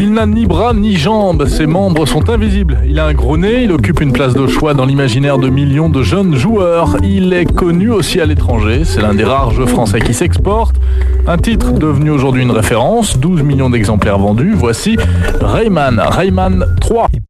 Il n'a ni bras ni jambes, ses membres sont invisibles. Il a un gros nez, il occupe une place de choix dans l'imaginaire de millions de jeunes joueurs. Il est connu aussi à l'étranger, c'est l'un des rares jeux français qui s'exporte. Un titre devenu aujourd'hui une référence, 12 millions d'exemplaires vendus. Voici Rayman, Rayman 3.